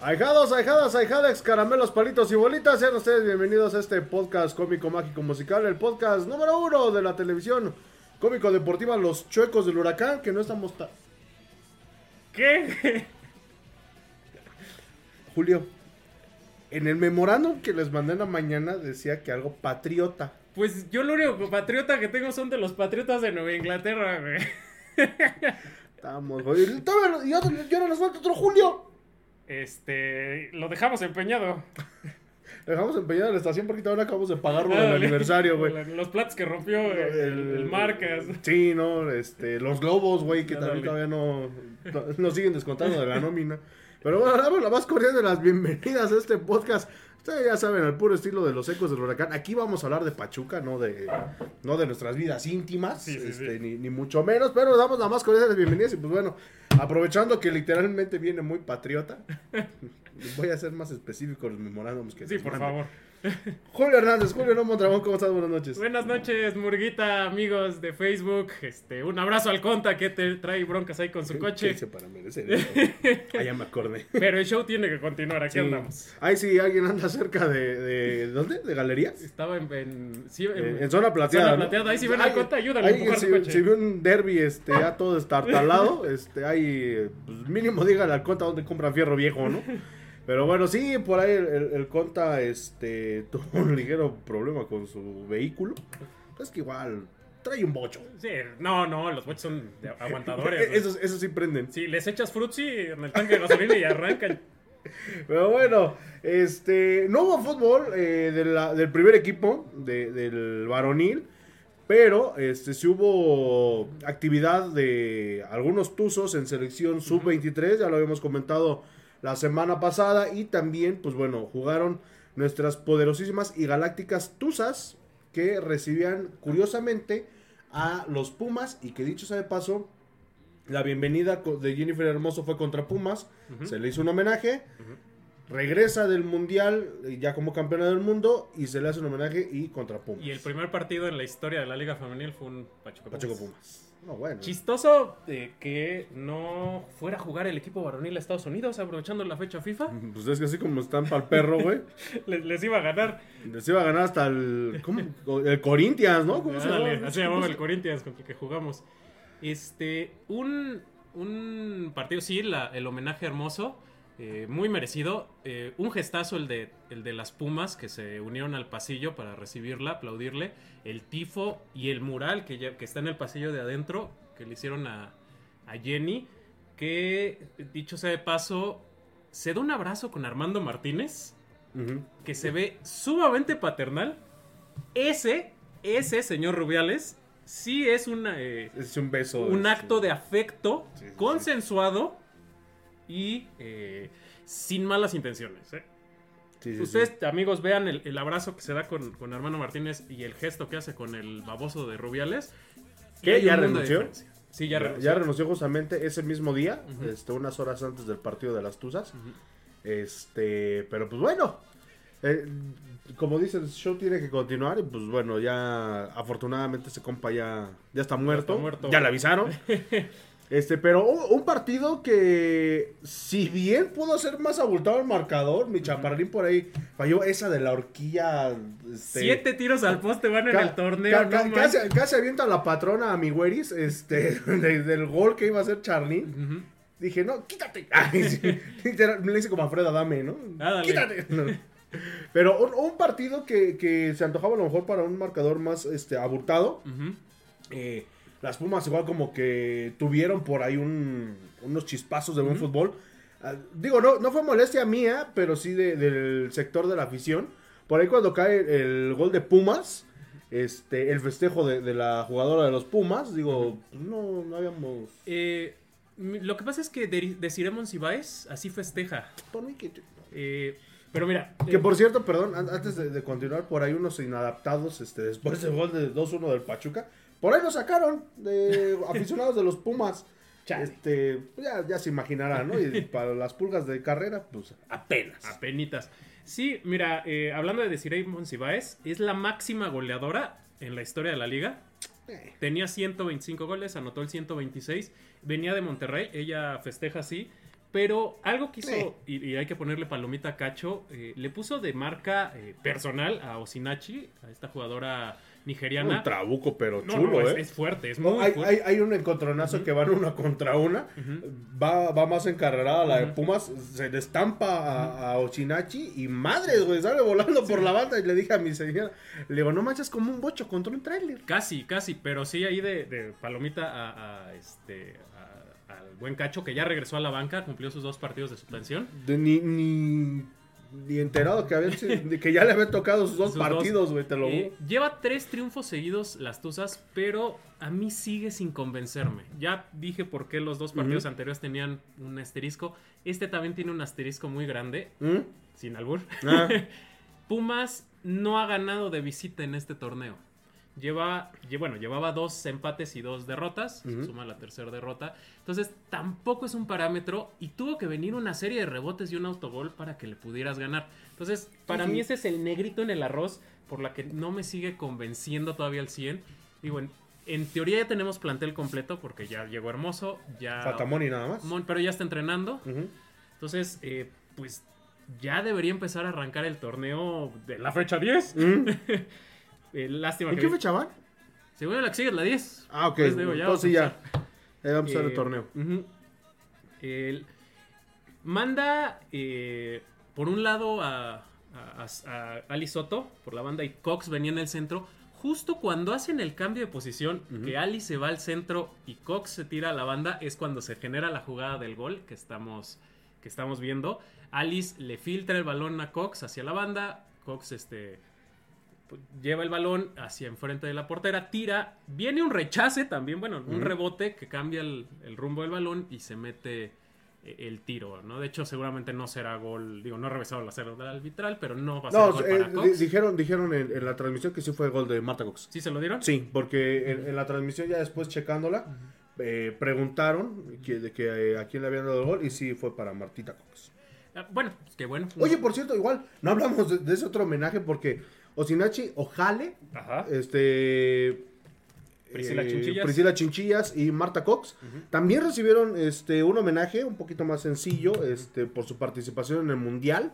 Ahijados, ahijadas, ahijadex, caramelos, palitos y bolitas, sean ustedes bienvenidos a este podcast cómico, mágico, musical, el podcast número uno de la televisión cómico deportiva Los Chuecos del Huracán, que no estamos... ta- ¿Qué? Julio, en el memorándum que les mandé en la mañana decía que algo patriota. Pues yo lo único patriota que tengo son de los patriotas de Nueva Inglaterra, güey. Estamos, güey. Todavía no- nos falta otro Julio. Este, lo dejamos empeñado. Dejamos empeñada la estación porque ahora acabamos de pagarlo del aniversario, güey. Los platos que rompió el, el Marcas. Sí, no, este, los globos, güey, que también todavía no, no, no siguen descontando de la nómina. Pero bueno, damos la más cordial de las bienvenidas a este podcast. Ustedes ya saben, al puro estilo de los ecos del huracán. Aquí vamos a hablar de Pachuca, no de, no de nuestras vidas íntimas, Sí, sí, este, sí. Ni, ni mucho menos. Pero damos la más cordial de las bienvenidas. Y pues bueno, aprovechando que literalmente viene muy patriota, voy a ser más específico los memorándums que Sí, por favor. Julio Hernández, Julio No Mondragón, ¿cómo estás? Buenas noches. Buenas noches, Murguita, amigos de Facebook. Este, un abrazo al Conta que te trae broncas ahí con su ¿Qué coche. hice para merecer eso? Ah, ya me acordé. Pero el show tiene que continuar, aquí Sí. andamos. Ahí sí, alguien anda cerca de, de ¿dónde? ¿De galerías? Estaba en, en, sí, en- En, zona plateada. zona ¿no? plateada. Ahí si ven al Conta, ayúdale a si, coche. si ve un derby este, ya todo estartalado, este, ahí, pues mínimo dígale al Conta dónde compran fierro viejo, ¿no? Pero bueno, sí, por ahí el, el- el Conta este, tuvo un ligero problema con su vehículo. Es que igual, trae un bocho. Sí, no, no, los boches son aguantadores. Esos, esos sí prenden. Sí, les echas frutzi en el tanque de gasolina y arrancan. Pero bueno, este, no hubo fútbol eh, de la- del primer equipo, de- del varonil, pero este, sí hubo actividad de algunos tuzos en selección sub-23, ya lo habíamos comentado la semana pasada, y también, pues bueno, jugaron nuestras poderosísimas y galácticas tuzas que recibían curiosamente a los Pumas y que dicho sea de paso, la bienvenida de Jennifer Hermoso fue contra Pumas, se le hizo un homenaje, regresa del mundial eh, ya como campeona del mundo y se le hace un homenaje y contra Pumas. Y el primer partido en la historia de la Liga Femenil fue un Pachuca. Pumas. No, bueno. Chistoso de que no fuera a jugar el equipo varonil a Estados Unidos aprovechando la fecha FIFA. Pues es que así como están para el perro, güey. Les, les iba a ganar. Les iba a ganar hasta el. ¿Cómo? El Corinthians, ¿no? ¿Cómo se así se llamaba el Corinthians contra el que jugamos. Este, un, un partido, sí, la- el homenaje hermoso, eh, muy merecido. eh, un gestazo el de, el de las Pumas que se unieron al pasillo para recibirla, aplaudirle. El tifo y el mural que, ya- que está en el pasillo de adentro, que le hicieron a, a Jenny. Que, dicho sea de paso, se da un abrazo con Armando Martínez que se ve sumamente paternal. Ese, ese señor Rubiales, sí es una, eh, Es un beso. un este, acto de afecto Sí, sí, sí. consensuado y eh, sin malas intenciones. ¿eh? sí, sí, sí. Ustedes, amigos, vean el, el abrazo que se da con, con Armando Martínez y el gesto que hace con el baboso de Rubiales. Un ¿Ya renunció? Sí, ya, renunció. ya renunció justamente ese mismo día, Ujú. este, unas horas antes del partido de las Tuzas. Este, pero pues bueno, eh, como dices, el show tiene que continuar y pues bueno, ya afortunadamente ese compa ya, ya está muerto, está muerto. ya le avisaron. Este, pero un, un partido que, si bien pudo ser más abultado el marcador, mi chaparrín por ahí falló esa de la horquilla. Este, Siete tiros al poste van en el torneo. ca- no casi, casi avienta la patrona a mi güeris, este, de- del gol que iba a hacer Charly. Dije, no, quítate. Ay, sí, le hice como a Fred Adame, ¿no? Ah. Quítate. No. Pero un, un partido que, que se antojaba a lo mejor para un marcador más este, abultado. Eh, las Pumas igual como que tuvieron por ahí un- unos chispazos de buen fútbol. Ah, digo, no, no fue molestia mía, pero sí de- del sector de la afición. Por ahí cuando cae el gol de Pumas, este, el festejo de, de la jugadora de los Pumas, digo, no, no habíamos... Eh, lo que pasa es que de, Desiree Monsiváis así festeja. por mí que- Eh, pero mira, Que eh, por cierto, perdón, an- antes de, de continuar, por ahí unos inadaptados, este, después del gol de 2-1 del Pachuca, por ahí lo sacaron de aficionados de los Pumas. Chale. Este, ya, ya se imaginarán, ¿no? Y para las pulgas de carrera, pues apenas. apenitas. Sí, mira, eh, hablando de Desiree Monsiváis, es la máxima goleadora en la historia de la liga. Eh, Tenía 125 goles, anotó el 126. Venía de Monterrey, ella festeja así. Pero algo que hizo, Eh. y, y hay que ponerle palomita a Cacho, eh, le puso de marca personal a Osinachi, a esta jugadora nigeriana. Un trabuco, pero No, chulo, no, ¿eh? es, es fuerte, es No, muy hay, fuerte. hay, hay un encontronazo que van una contra una. Va, va más encarrerada la de. Pumas. Se destampa a, a Ochinachi y madres, güey, sale volando por la banda. Y le dije a mi señora, le digo, no manches como un bocho contra un tráiler. Casi, casi, pero sí ahí de, de palomita a, a, este a- al buen Cacho que ya regresó a la banca, cumplió sus dos partidos de suspensión. De ni, ni, ni enterado que, había, de que ya le había tocado sus dos Sus partidos, güey, te lo Eh, lleva tres triunfos seguidos las Tuzas, pero a mí sigue sin convencerme. Ya dije por qué los dos partidos anteriores tenían un asterisco. Este también tiene un asterisco muy grande, ¿Mm? sin albur. Ah, Pumas no ha ganado de visita en este torneo. Lleva, lle- bueno, llevaba dos empates y dos derrotas, se suma la tercera derrota. Entonces, tampoco es un parámetro y tuvo que venir una serie de rebotes y un autogol para que le pudieras ganar. Entonces, para mí ese es el negrito en el arroz por la que no me sigue convenciendo todavía al 100. Digo, en, en teoría ya tenemos plantel completo porque ya llegó Hermoso, ya Fatamoni nada más. Mon- pero ya está entrenando. Entonces, eh, pues ya debería empezar a arrancar el torneo de la fecha 10. ¿Mm? Eh, lástima ¿En que... qué fecha van? Según la que sigue es la 10. Ah, ok. Pues digo, ya Entonces vamos ya. Ya vamos a empezar el Eh, torneo. ujú. El- manda eh, por un lado a, a, a- a Ali Soto por la banda y Cox venía en el centro. Justo cuando hacen el cambio de posición, Ujú. que Ali se va al centro y Cox se tira a la banda, es cuando se genera la jugada del gol que estamos, que estamos viendo. Alice le filtra el balón a Cox hacia la banda. Cox este, lleva el balón hacia enfrente de la portera, tira, viene un rechace también, bueno, un rebote que cambia el, el rumbo del balón y se mete eh, el tiro, ¿no? De hecho, seguramente no será gol, digo, no he revisado la cero del arbitral, pero no va a ser No, gol eh, para Cox. dijeron, dijeron en, en la transmisión que sí fue gol de Marta Cox. ¿Sí se lo dieron? Sí, porque en, en la transmisión ya después checándola, eh, preguntaron que, de que, eh, a quién le habían dado el gol y sí fue para Martita Cox. Ah, bueno, pues qué bueno. Oye, por cierto, igual, no hablamos de, de ese otro homenaje porque Osinachi, Ojale, Ajá. este... Priscila eh, Chinchillas. Priscila Chinchillas y Marta Cox también recibieron este un homenaje un poquito más sencillo este por su participación en el mundial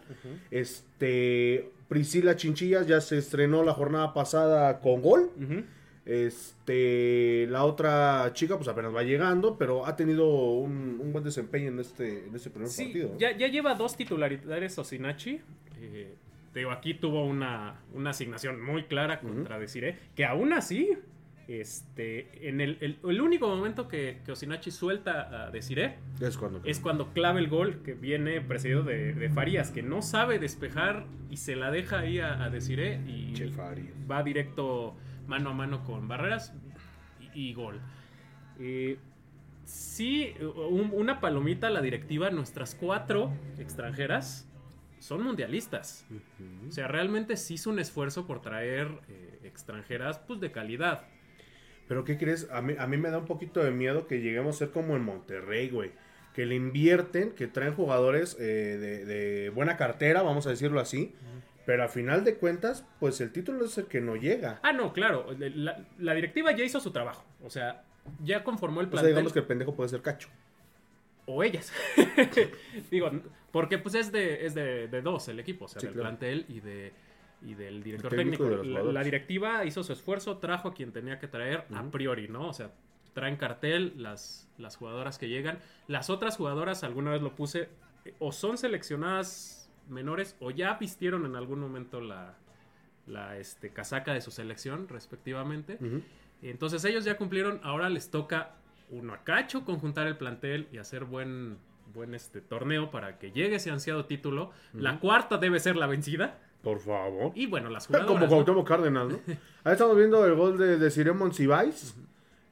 este Priscila Chinchillas ya se estrenó la jornada pasada con gol Ujú. este la otra chica pues apenas va llegando pero ha tenido un, un buen desempeño en este en este primer Sí, partido ya, ya lleva dos titularidades Osinachi. Eh, te digo, aquí tuvo una, una asignación muy clara contra Desiree, que aún así, este, en el, el- el único momento que, que Osinachi suelta a Desiree es cuando es cuando clava el gol que viene precedido de, de Farías, que no sabe despejar y se la deja ahí a, a Desiree y va directo mano a mano con Barreras y, y gol. Eh, sí, un- una palomita a la directiva, nuestras cuatro extranjeras son mundialistas. O sea, realmente sí hizo un esfuerzo por traer eh, extranjeras pues de calidad. Pero ¿qué crees? A mí, a mí me da un poquito de miedo que lleguemos a ser como en Monterrey, güey. Que le invierten, que traen jugadores eh, de, de buena cartera, vamos a decirlo así. Pero a final de cuentas, pues el título es el que no llega. Ah, no, claro. La, la directiva ya hizo su trabajo. O sea, ya conformó el O sea, plantel. digamos que el pendejo puede ser cacho. o ellas. Digo, porque pues es de, es de, de dos el equipo, o sea, Sí, del claro. plantel y de y del director El técnico técnico. de los La, directiva hizo su esfuerzo, trajo a quien tenía que traer a priori, ¿no? O sea, traen cartel las, las jugadoras que llegan. Las otras jugadoras, alguna vez lo puse, o son seleccionadas menores o ya vistieron en algún momento la, la este, casaca de su selección, respectivamente. Entonces ellos ya cumplieron, ahora les toca uno a cacho conjuntar el plantel y hacer buen, buen este torneo para que llegue ese ansiado título. La cuarta debe ser la vencida. Por favor. Y bueno, las jugadoras. Como ¿no? Cuauhtémoc Cárdenas, ¿no? Ahí estamos viendo el gol de, de Ciremon Cibais.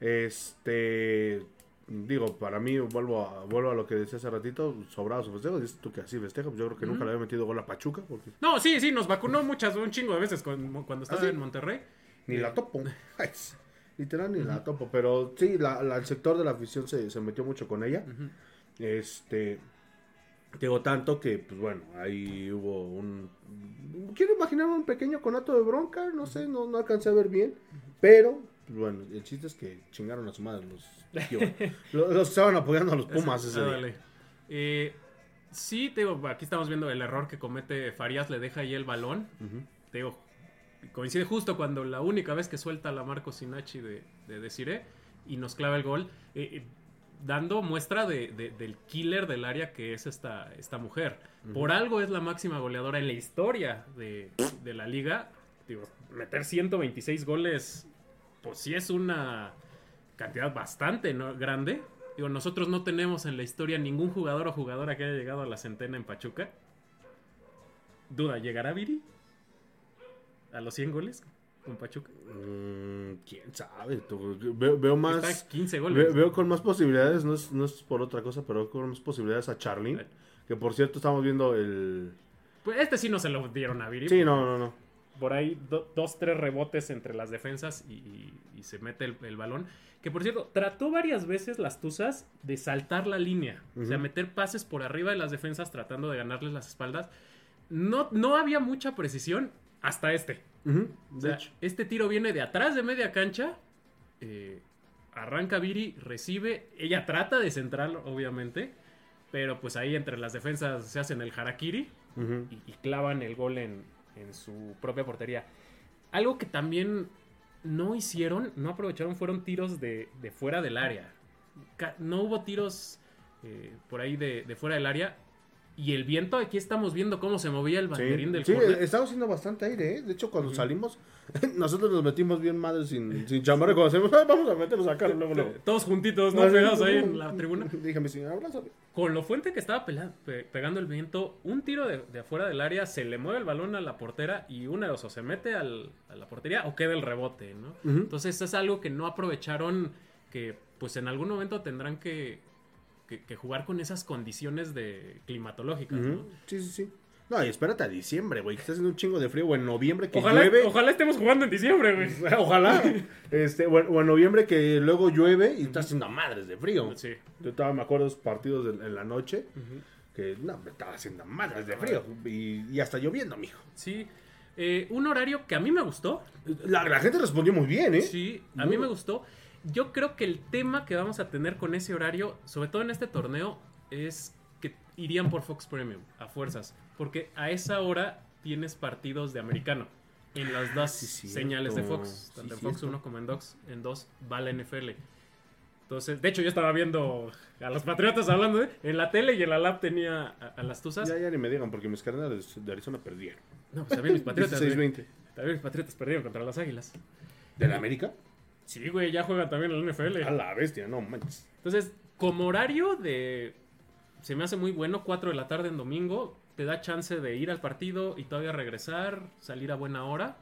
Este. Digo, para mí, vuelvo a, vuelvo a lo que decía hace ratito, sobrado su festejo. Dices tú que así festeja, pues yo creo que nunca le había metido gol a Pachuca, porque No, sí, sí, nos vacunó muchas, un chingo de veces cuando, cuando estaba ¿Ah, sí? en Monterrey. ni la topo. Ay, Literal, ni la topo. Pero sí, la, la- el sector de la afición se, se metió mucho con ella. Ujú. Este. Digo tanto que, pues bueno, ahí hubo un. Quiero imaginar un pequeño conato de bronca, no sé, no, no alcancé a ver bien. Pero, pues bueno, el chiste es que chingaron a su madre los. los, los que estaban apoyando a los Pumas ese Ah, día. Eh, sí, te digo, aquí estamos viendo el error que comete Farías, le deja ahí el balón. Ujú. Te digo, coincide justo cuando la única vez que suelta la Marco Sinachi de, de Desiree y nos clava el gol, eh, eh, dando muestra de- de- del killer del área que es esta, esta mujer. Por algo es la máxima goleadora en la historia de, de la liga. Digo, meter 126 goles, pues sí es una cantidad bastante ¿no? grande. Digo, nosotros no tenemos en la historia ningún jugador o jugadora que haya llegado a la centena en Pachuca. Duda, ¿llegará Viri? ¿A los 100 goles con Pachuca? Mm, Quién sabe, tú, veo, veo más. Está a 15 Ve- goles. Veo, con más posibilidades, no es, no es por otra cosa, pero veo con más posibilidades a Charlene. Que por cierto, estamos viendo el. Pues este sí no se lo dieron a Viri. Sí, no, no, no. Por ahí do- dos, tres rebotes entre las defensas y, y- y se mete el, el balón. Que por cierto, trató varias veces las Tuzas de saltar la línea. O sea, meter pases por arriba de las defensas tratando de ganarles las espaldas. No, no había mucha precisión hasta este. Ujú, O de sea, hecho. este tiro viene de atrás de media cancha. eh, arranca Viri, recibe. Ella trata de centrar, obviamente. Pero pues ahí entre las defensas se hacen el harakiri y, y clavan el gol en, en su propia portería. Algo que también no hicieron, no aprovecharon, fueron tiros de, de fuera del área. No hubo tiros eh, por ahí de, de fuera del área. Y el viento, aquí estamos viendo cómo se movía el banderín Sí, del sí, córner. estamos haciendo bastante aire, ¿eh? De hecho, cuando salimos, nosotros nos metimos bien madres sin, sin chamarra. Cuando salimos, "Ah, vamos a meternos acá luego, luego. Todos juntitos, ¿no? Pegados ahí uh, en la tribuna. Dije a mi señora, abrázame. Con lo fuerte que estaba pe- pegando el viento, un tiro de, de afuera del área, se le mueve el balón a la portera y una de dos, o se mete al- a la portería o queda el rebote, ¿no? Entonces es algo que no aprovecharon, que pues en algún momento tendrán que, que- que jugar con esas condiciones de climatológicas, ¿no? Sí, sí, sí. No, y espérate a diciembre, güey. que Está haciendo un chingo de frío. O en noviembre que Ojalá, llueve. ojalá estemos jugando en diciembre, güey. Ojalá. Este, o, en- o en noviembre que luego llueve y está haciendo madres de frío. Sí. Yo todavía me acuerdo de esos partidos de- en la noche que no, me estaba haciendo madres de frío. Y, y hasta lloviendo, mijo. Sí. Eh, un horario que a mí me gustó, La, la gente respondió muy bien, ¿eh? Sí, a Muy- mí me gustó. Yo creo que el tema que vamos a tener con ese horario, sobre todo en este torneo, es que irían por Fox Premium, a fuerzas. Porque a esa hora tienes partidos de americano. En las dos Sí, señales de Fox, Sí, tanto en Fox cierto. 1 como en, Docs, en 2, va la NFL. Entonces, de hecho, yo estaba viendo a los Patriotas hablando de, en la tele y en la lab tenía a, a las Tuzas. Ya, ya ni me digan, porque mis carnales de Arizona perdieron. No, pues también mis Patriotas. güey. 16-20. También mis Patriotas perdieron contra las Águilas. ¿De la América? Sí, güey, ya juegan también en la NFL. A la bestia, no manches. Entonces, como horario de... Se me hace muy bueno, 4 de la tarde en domingo. Te da chance de ir al partido y todavía regresar, salir a buena hora.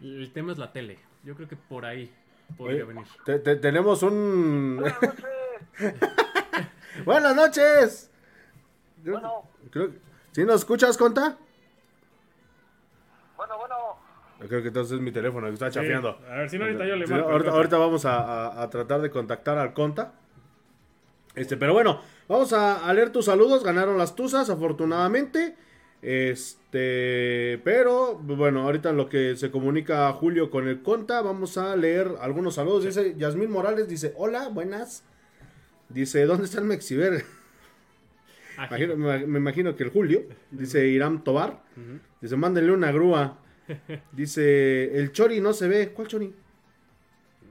El tema es la tele. Yo creo que por ahí podría Oye, venir. te- te- tenemos un. Buenas noches. Yo- Bueno. Creo... ¿Sí nos escuchas, Conta? Bueno, bueno, Creo que entonces es mi teléfono que está chafeando. A ver, si no, ahorita yo le Sí, marco. ahorita, ahorita vamos a, a- a tratar de contactar al Conta. Este, pero bueno, vamos a, a leer tus saludos. Ganaron las Tuzas, afortunadamente. Este, pero bueno, ahorita en lo que se comunica Julio con el Conta, vamos a leer algunos saludos. Dice Yasmín Morales, dice, hola, buenas. Dice, ¿dónde está el Mexiver? Imagino- me, me imagino que el Julio. Dice Irán Tobar. Dice, mándenle una grúa. Dice, el Chori no se ve. ¿Cuál Chori?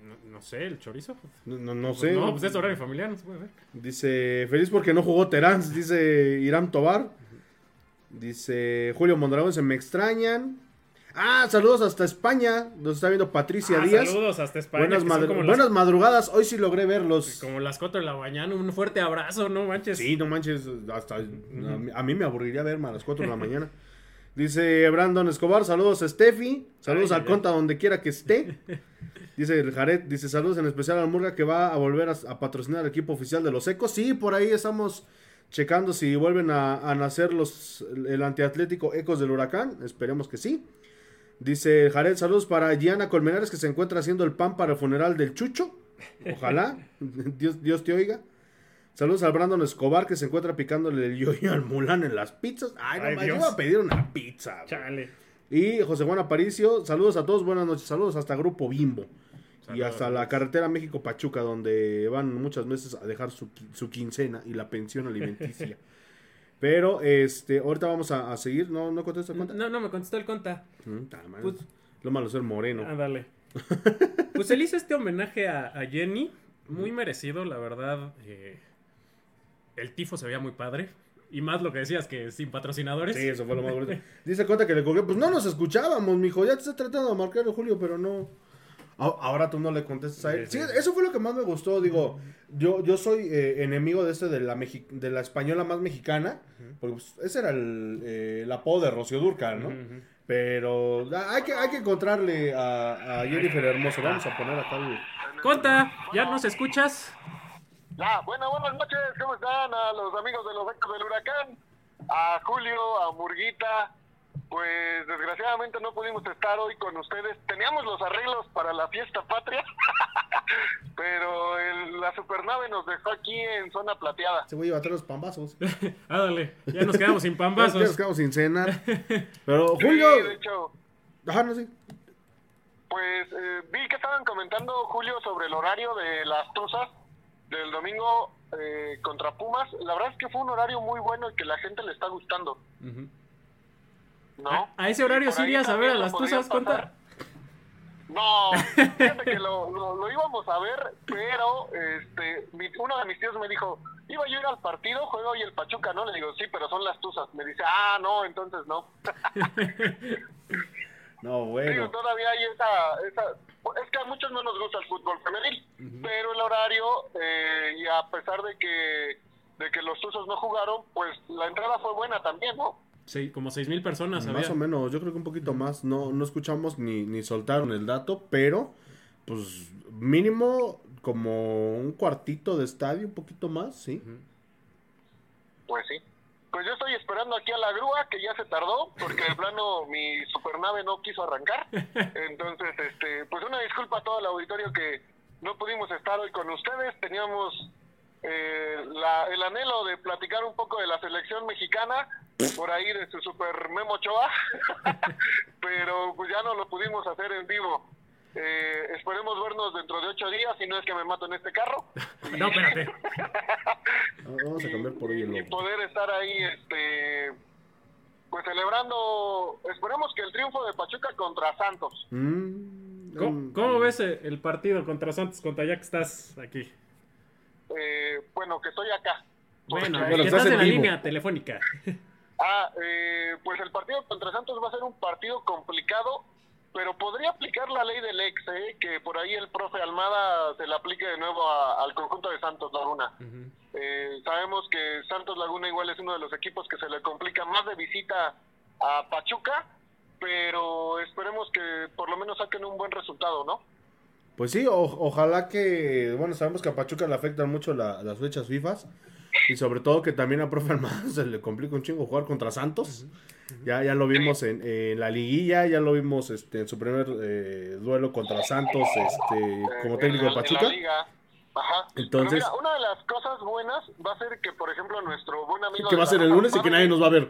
No, no sé, el chorizo. No, no, no sé. No, pues es horario familiar, no se puede ver. Dice, feliz porque no jugó Terán, dice Irán Tobar. Dice Julio Mondragón, se me extrañan. Ah, saludos hasta España. Nos está viendo Patricia Ah, Díaz. saludos hasta España. Buenas, madru- buenas las, madrugadas. Hoy sí logré verlos. como las 4 de la mañana. Un fuerte abrazo, no manches. Sí, no manches. Hasta a, mí, a mí me aburriría verme a las 4 de la mañana. Dice Brandon Escobar, saludos a Steffi. Saludos Ay, al ay, Conta donde quiera que esté. Dice Jared, dice saludos en especial al Murga que va a volver a, a patrocinar el equipo oficial de los Ecos. Sí, por ahí estamos checando si vuelven a, a nacer los el antiatlético Ecos del Huracán. Esperemos que sí. Dice Jared, saludos para Gianna Colmenares que se encuentra haciendo el pan para el funeral del Chucho. Ojalá. Dios, Dios te oiga. Saludos al Brandon Escobar que se encuentra picándole el yoyo al Mulán en las pizzas. Ay, no Ay, manches, yo voy a pedir una pizza. güey. Chale. Y José Juan Aparicio, saludos a todos, buenas noches, saludos hasta Grupo Bimbo. y hasta la carretera México-Pachuca, donde van muchas veces a dejar su, su quincena y la pensión alimenticia. Pero, este, ahorita vamos a, a seguir, ¿no, no contesta cuenta? No, no, me contestó el conta. Mm. Pues- Lo malo es ser moreno. Ándale. pues él hizo este homenaje a, a Jenny. Muy merecido, la verdad. eh, el tifo se veía muy padre. Y más lo que decías, que sin patrocinadores. Sí, eso fue lo más bonito. Dice cuenta que le colgué, pues no nos escuchábamos, mijo, ya te estoy tratando de marcar Julio, pero no. Ahora tú no le contestas a él. Sí, eso fue lo que más me gustó. Digo, yo, yo soy eh, enemigo de este de la, mexi- de la española más mexicana. Porque pues, ese era el, eh, el apodo de Rocío Durcal, ¿no? Pero ah, hay que, hay que encontrarle a, a Jennifer Hermoso. Vamos a poner acá el. Conta, ¿ya nos escuchas? Ya, bueno, buenas noches, ¿cómo están? A los amigos de los ecos del huracán, a Julio, a Murguita. Pues desgraciadamente no pudimos estar hoy con ustedes. Teníamos los arreglos para la fiesta patria, pero el- la supernave nos dejó aquí en zona plateada. Se voy a llevar los pambazos. Ándale, ya nos quedamos sin Ya nos pambazos. quedamos sin cenar. Pero Sí, Julio. de hecho, Ajá, no sé. pues eh, vi que estaban comentando, Julio, sobre el horario de las tuzas del domingo eh, contra Pumas. La verdad es que fue un horario muy bueno y que la gente le está gustando. ¿no? A, a ese horario sí irías a ver a las tuzas, Conta. pasar. No, fíjate que lo, lo, lo íbamos a ver, pero este, mi- uno de mis tíos me dijo, iba yo a ir al partido, juego hoy el Pachuca, ¿no? Le digo, sí, pero son las tuzas. Me dice, ah, no, entonces no. No, Digo, bueno. todavía hay esa, esa... Es que a muchos no nos gusta el fútbol femenil, pero el horario, eh, y a pesar de que, de que los tuzos no jugaron, pues la entrada fue buena también, ¿no? Sí, como seis mil personas había. Más o menos, yo creo que un poquito más. No, no escuchamos ni, ni soltaron el dato, pero pues mínimo como un cuartito de estadio, un poquito más, sí. Pues sí. Pues yo estoy esperando aquí a la grúa, que ya se tardó, porque de plano mi supernave no quiso arrancar. Entonces, este, pues una disculpa a todo el auditorio que no pudimos estar hoy con ustedes. Teníamos eh, la- el anhelo de platicar un poco de la selección mexicana, por ahí de su super Memo Ochoa, pero pues ya no lo pudimos hacer en vivo. Eh, esperemos vernos dentro de ocho días, si no es que me mato en este carro. No, espérate. Vamos a cambiar por hoy el y poder estar ahí este pues celebrando esperemos que el triunfo de Pachuca contra Santos Mm, ¿Cómo, mm, cómo ves el partido contra Santos, contra ya que estás aquí? Eh, bueno que estoy acá Bueno, que estás estás en la línea telefónica. ah eh, pues el partido contra Santos va a ser un partido complicado pero podría aplicar la ley del ex ¿eh? que por ahí el profe Almada se le aplique de nuevo a- al conjunto de Santos Laguna. Eh, sabemos que Santos Laguna igual es uno de los equipos que se le complica más de visita a Pachuca, pero esperemos que por lo menos saquen un buen resultado, ¿no? Pues sí, o- ojalá que, bueno, sabemos que a Pachuca le afectan mucho la- las fechas FIFA y sobre todo que también a Profe Almada se le complica un chingo jugar contra Santos. Ya, ya lo vimos en, en la liguilla, ya lo vimos este, en su primer eh, duelo contra Santos este, como técnico de Pachuca. Ajá. Entonces- mira, una de las cosas buenas va a ser que, por ejemplo, nuestro buen amigo... Que va a ser el lunes y que nadie nos va a ver.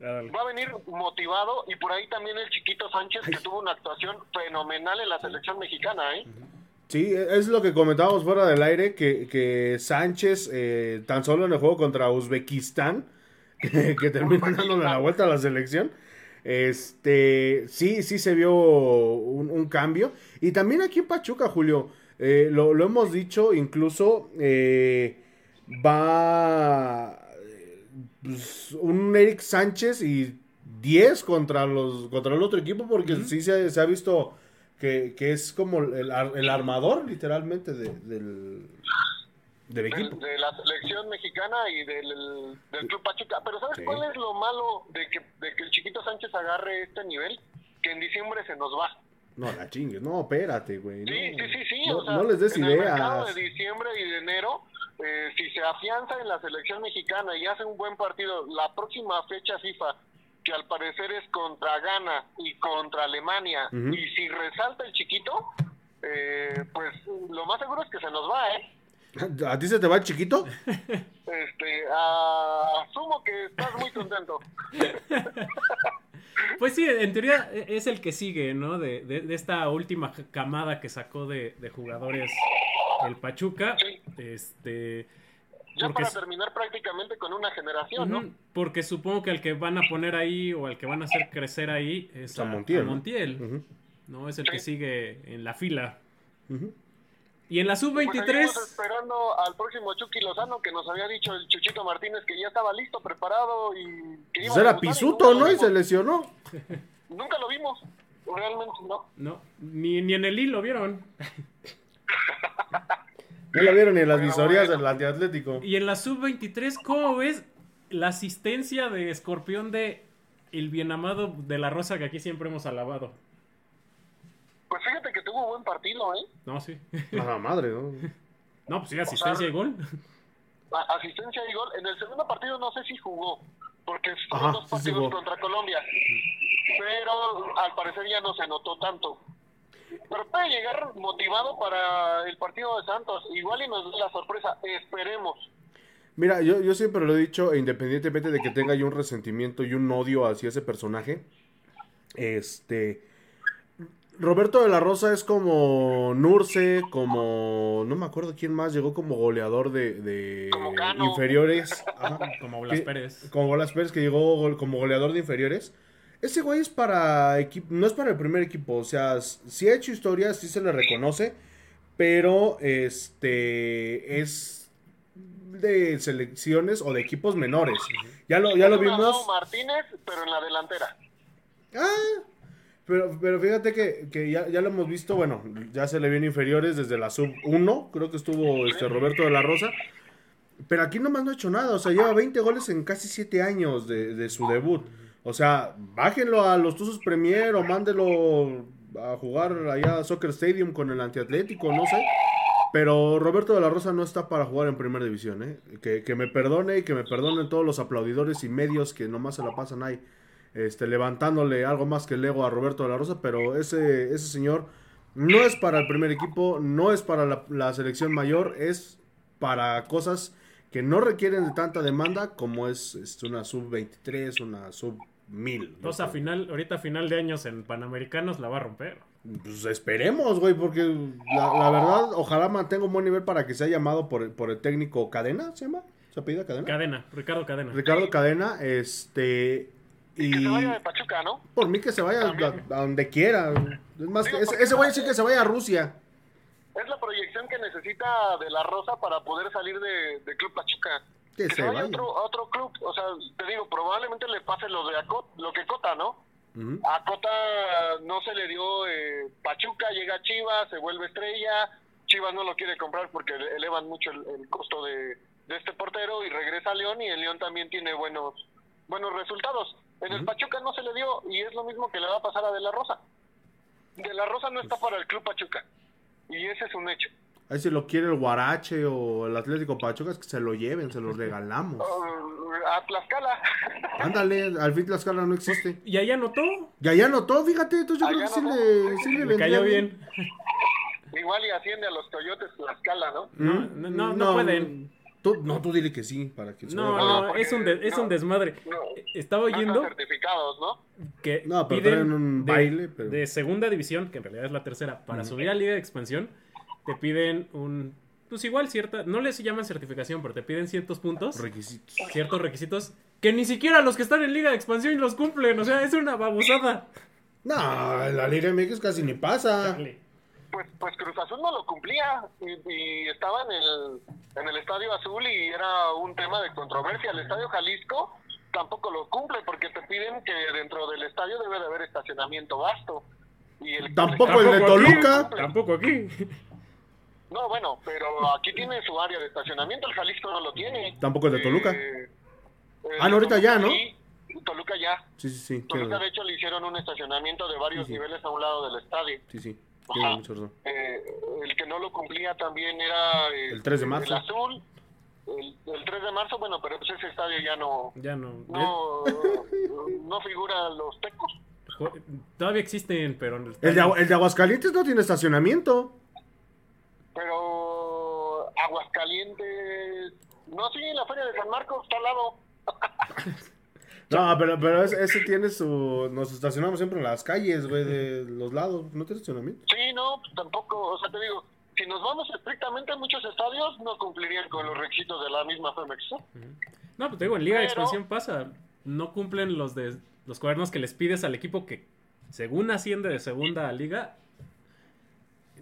Va a venir motivado y por ahí también el chiquito Sánchez que tuvo una actuación fenomenal en la selección mexicana, ¿eh? Sí, es lo que comentábamos fuera del aire, que, que Sánchez, eh, tan solo en el juego contra Uzbekistán, que, que termina dándole la vuelta a la selección, este, sí, sí se vio un, un cambio. Y también aquí en Pachuca, Julio, eh, lo, lo hemos dicho, incluso eh, va pues, un Eric Sánchez y 10 contra, los, contra el otro equipo, porque sí se, se ha visto que, que es como el, el armador, literalmente, de- del, del equipo. de la selección mexicana y del, del Club Pachuca. Pero ¿sabes Sí. cuál es lo malo de que, de que el chiquito Sánchez agarre este nivel? Que en diciembre se nos va. No, la chingues, no, espérate, güey. Sí, no. sí, sí, sí. No, o sea, no les des en el mercado de diciembre y de enero, eh, si se afianza en la selección mexicana y hace un buen partido, la próxima fecha FIFA, que al parecer es contra Ghana y contra Alemania, y si resalta el chiquito, eh, pues lo más seguro es que se nos va, ¿eh? ¿A ti se te va el chiquito? Este, asumo que estás muy contento. Pues sí, en teoría es el que sigue, ¿no? De, de- de esta última camada que sacó de, de jugadores el Pachuca. Sí. Este. Ya porque para terminar prácticamente con una generación, ¿no? Porque supongo que el que van a poner ahí o al que van a hacer crecer ahí es A a, Montiel, a ¿no? Montiel, ¿no? Es el Sí. que sigue en la fila. Y en la Pues seguimos sub-23, esperando al próximo Chucky Lozano que nos había dicho el Chuchito Martínez que ya estaba listo, preparado y que iba Pues a era y pisuto, ¿no? Y se lesionó. Nunca lo vimos, realmente no. no, ni, ni en el hilo vieron. No la vieron ni en las Pero visorías bueno. del antiatlético. Y en la sub-23, ¿cómo ves la asistencia de Escorpión de el bien amado de la Rosa que aquí siempre hemos alabado? Pues fíjate que tuvo buen partido, ¿eh? No, sí. A la madre, ¿no? No, pues sí, asistencia y gol. Asistencia y gol. En el segundo partido no sé si jugó, porque fueron dos sí partidos contra Colombia. Pero al parecer ya no se notó tanto. Pero puede llegar motivado para el partido de Santos. Igual y nos da la sorpresa. Esperemos. Mira, yo, yo siempre lo he dicho, independientemente de que tenga yo un resentimiento y un odio hacia ese personaje, este... Roberto de la Rosa es como Nurse, como... No me acuerdo quién más llegó como goleador de, de Como inferiores. Ajá. Como Blas Que- Pérez. Como Bolas Pérez, que llegó gol- como goleador de inferiores. Ese güey es para equipo, no es para el primer equipo. O sea, s- sí ha hecho historia, sí se le reconoce. Pero este es de selecciones o de equipos menores. Ya lo, ya lo vimos. Martínez, pero en la delantera. Ah, pero, pero fíjate que, que ya, ya lo hemos visto, bueno, ya se le viene inferiores desde la sub 1, creo que estuvo este Roberto de la Rosa. Pero aquí nomás no ha hecho nada, o sea, lleva 20 goles en casi 7 años de, de su debut. O sea, bájenlo a los Tuzos Premier o mándelo a jugar allá a Soccer Stadium con el antiatlético, no sé. Pero Roberto de la Rosa no está para jugar en primera división, ¿eh? Que, que me perdone y que me perdonen todos los aplaudidores y medios que nomás se la pasan ahí, este, levantándole algo más que el ego a Roberto de la Rosa, pero ese, ese señor no es para el primer equipo, no es para la, selección mayor, es para cosas que no requieren de tanta demanda como es, este, una sub-23, una sub-1000. O sea, final, ahorita a final de años en Panamericanos la va a romper. Pues esperemos, güey, porque la, la verdad, ojalá mantenga un buen nivel para que sea llamado por el, por el técnico Cadena, ¿se llama? ¿Se apellida Cadena? Cadena, Ricardo Cadena. Ricardo Cadena, este... Y que se vaya de Pachuca, ¿no? por mí que se vaya a, a donde quiera. Es más, Digo, ese, güey sí que se vaya a Rusia. Es la proyección que necesita de la Rosa para poder salir de, de Club Pachuca. Que se vaya otro, otro club. O sea, te digo, probablemente le pase lo de Acot, lo que Cota, ¿no? Ujú. A Cota no se le dio eh, Pachuca, llega Chivas, se vuelve estrella. Chivas no lo quiere comprar porque le- elevan mucho el, el costo de, de este portero y regresa a León y el León también tiene buenos buenos resultados. En el Pachuca no se le dio y es lo mismo que le va a pasar a De La Rosa. De La Rosa no está para el club Pachuca y ese es un hecho. Ahí si lo quiere el Guarache o el Atlético Pachuca, es que se lo lleven, se los regalamos. Uh, a Tlaxcala. Ándale, al fin Tlaxcala no existe. ¿Y ahí anotó? Y allá anotó, fíjate, entonces yo creo Allá que sí le, sí le cayó bien. Igual y asciende a los Coyotes Tlaxcala, ¿no? No, no, no, no pueden. Tú, no, tú dile que sí, para que se No, vea. No, es un, de- es no, un desmadre. no. Estaba oyendo certificados, ¿no? que No, pero piden traen un de, baile, pero- de segunda división, que en realidad es la tercera, para subir a Liga de Expansión, te piden un... Pues igual cierta... No les llaman certificación, pero te piden ciertos puntos, Requisitos. ciertos requisitos, que ni siquiera los que están en Liga de Expansión los cumplen. O sea, es una babosada. No, la Liga MX casi ni pasa. Dale. Pues, pues Cruz Azul no lo cumplía y, y estaba en el, en el Estadio Azul y era un tema de controversia. El Estadio Jalisco tampoco lo cumple porque te piden que dentro del estadio debe de haber estacionamiento vasto. Y el, Tampoco el de Toluca. Tampoco aquí. No, bueno, pero aquí tiene su área de estacionamiento, el Jalisco no lo tiene. Tampoco el de Toluca. Eh, el Ah, no, ahorita ya, ¿no? sí, Toluca ya. Sí, sí, sí. Toluca, tiene- de hecho, le hicieron un estacionamiento de varios Sí, sí. niveles a un lado del estadio. Sí, sí. Ajá. Eh, el que no lo cumplía también era eh, El 3 de marzo. El azul. El, el 3 de marzo, bueno, pero pues ese estadio ya no Ya no. no, no figura los tecos. Todavía existen, pero... El de, el de Aguascalientes no tiene estacionamiento. Pero Aguascalientes, no, sí, la Feria de San Marcos está al lado. No, pero, pero ese, ese tiene su... Nos estacionamos siempre en las calles, güey, de los lados. No tiene estacionamiento. Sí, no, tampoco, o sea, te digo, si nos vamos estrictamente a muchos estadios, no cumplirían con los requisitos de la misma Femex. ¿no? No, pues te digo, en Liga de Expansión pasa. No cumplen los de los cuadernos que les pides al equipo que según asciende de segunda a liga.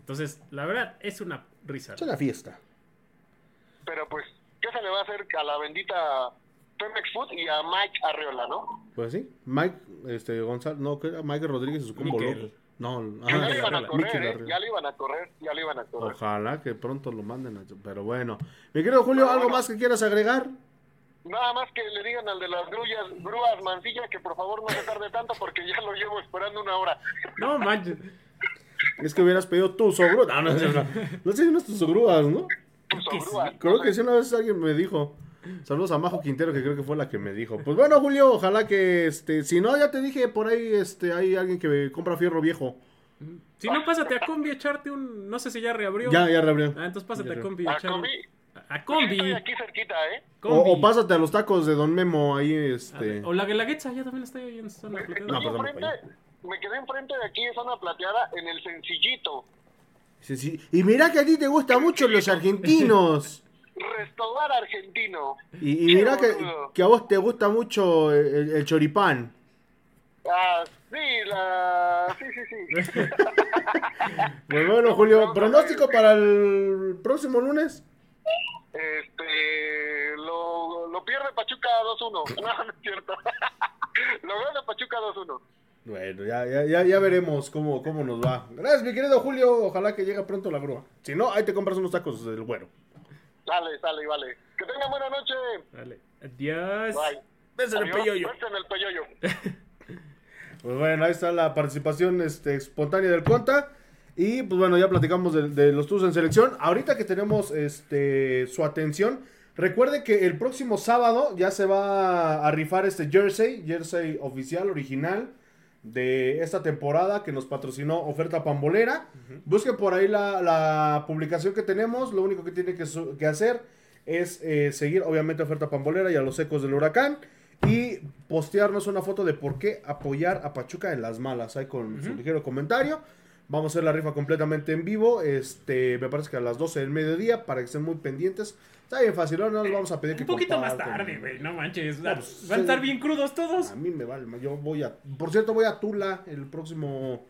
Entonces, la verdad, es una risa. Es una fiesta. Pero pues, ¿qué se le va a hacer a la bendita Femex Food y a Mike Arreola, no? Pues sí. Mike, este, Gonzalo, no, que era Mike Rodríguez y su combo Miquel. loco. No, Que ya ajá, lo iban a correr, ¿eh? Arreola. Ya lo iban a correr, ya lo iban a correr. Ojalá que pronto lo manden. a- Pero bueno. Mi querido Julio, ¿algo más que quieras agregar? Nada más que le digan al de las grullas, grúas Mancilla que por favor no se tarde tanto porque ya lo llevo esperando una hora. No manches. Es que hubieras pedido tus grúas. No, no, no. No, no sé, unas tus grúas, ¿no? Creo que sí, una vez alguien me dijo. Saludos a Majo Quintero, que creo que fue la que me dijo. Pues bueno, Julio, ojalá que, este, si no, ya te dije, por ahí, este, hay alguien que compra fierro viejo. Si no, pásate a Combi a echarte un. No sé si ya reabrió. Ya, ya reabrió. Ah, entonces pásate a. Combi a A echar. Combi. A Sí, Combi. Estoy aquí cerquita, ¿eh? O, Combi. o pásate a los tacos de Don Memo ahí, este. ver, O la Guelaguetza, ya también está ahí en zona. No, me quedé enfrente de aquí, zona plateada, en el sencillito. Sí, sí. Y mira que a ti te gustan mucho los argentinos. Restaurar argentino. Y, y mira Qué que, a vos te gusta mucho el, el choripán. Ah, sí, la... Sí, sí, sí. Bueno, Julio, pronóstico para el próximo lunes. Este... Lo, lo pierde Pachuca 2-1. No, no es cierto. lo gana Pachuca 2-1. Bueno, ya, ya, ya, ya veremos cómo, cómo nos va. Gracias, mi querido Julio. Ojalá que llegue pronto la grúa. Si no, ahí te compras unos tacos del güero. Sale, sale, vale. Que tengan buena noche. Dale. Adiós. Bye. Ves en el peyoyo. En el peyoyo. Pues bueno, ahí está la participación este, espontánea del Conta. Y pues bueno, ya platicamos de, de los tours en selección. Ahorita que tenemos este, su atención, recuerde que el próximo sábado ya se va a rifar este jersey, jersey oficial, original de esta temporada que nos patrocinó Oferta Pambolera. Busquen por ahí la, la publicación que tenemos. Lo único que tiene que hacer es eh, seguir obviamente Oferta Pambolera y a los ecos del huracán. Y postearnos una foto de por qué apoyar a Pachuca en las malas. Ahí con su ligero comentario. Vamos a hacer la rifa completamente en vivo. Este, me parece que a las 12 del mediodía para que estén muy pendientes. Está bien fácil, no nos vamos a pedir que Un poquito más tarde, güey. No manches. No, pues, Van a estar bien crudos todos. A mí me vale. Yo voy a. Por cierto, voy a Tula el próximo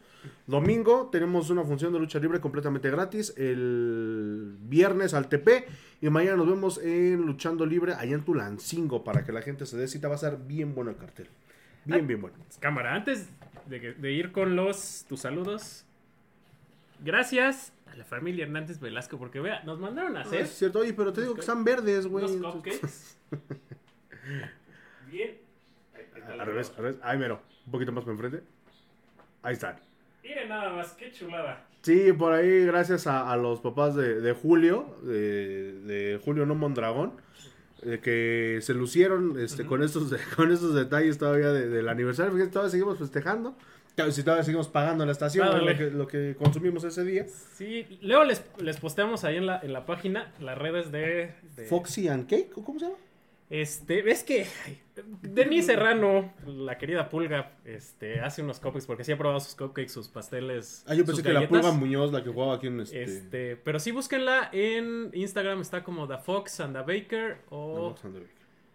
domingo. Tenemos una función de lucha libre completamente gratis. El viernes al TP. Y mañana nos vemos en Luchando Libre allá en Tulancingo. Para que la gente se dé cita. Va a ser bien bueno el cartel. Bien, bien bueno. Cámara, antes de, que- de ir con los tus saludos, gracias a la familia Hernández Velasco, porque vea, nos mandaron a Ah, hacer es cierto. Oye, pero te digo que están verdes, güey. unos cupcakes. Bien. Ahí Al revés, al revés. Ahí mero. Un poquito más para enfrente. Ahí están. Miren nada más, qué chulada. Sí, por ahí, gracias a, a los papás de, de Julio, de, de Julio No Mondragón, eh, que se lucieron este, con, estos, con estos detalles todavía de- del aniversario. Fíjense, todavía seguimos festejando. Si todavía seguimos pagando la estación, lo que, lo que consumimos ese día. Sí, luego les, les posteamos ahí en la, en la página las redes de... de- Foxy and Cake, ¿o ¿cómo se llama? Este, ves que Denise Serrano, la querida pulga, este, hace unos cupcakes, porque sí ha probado sus cupcakes, sus pasteles. Ah, yo sus pensé que la. Pulga Muñoz, la que jugaba aquí en este... Este, pero sí búsquenla en Instagram, está como The Fox and the Baker o...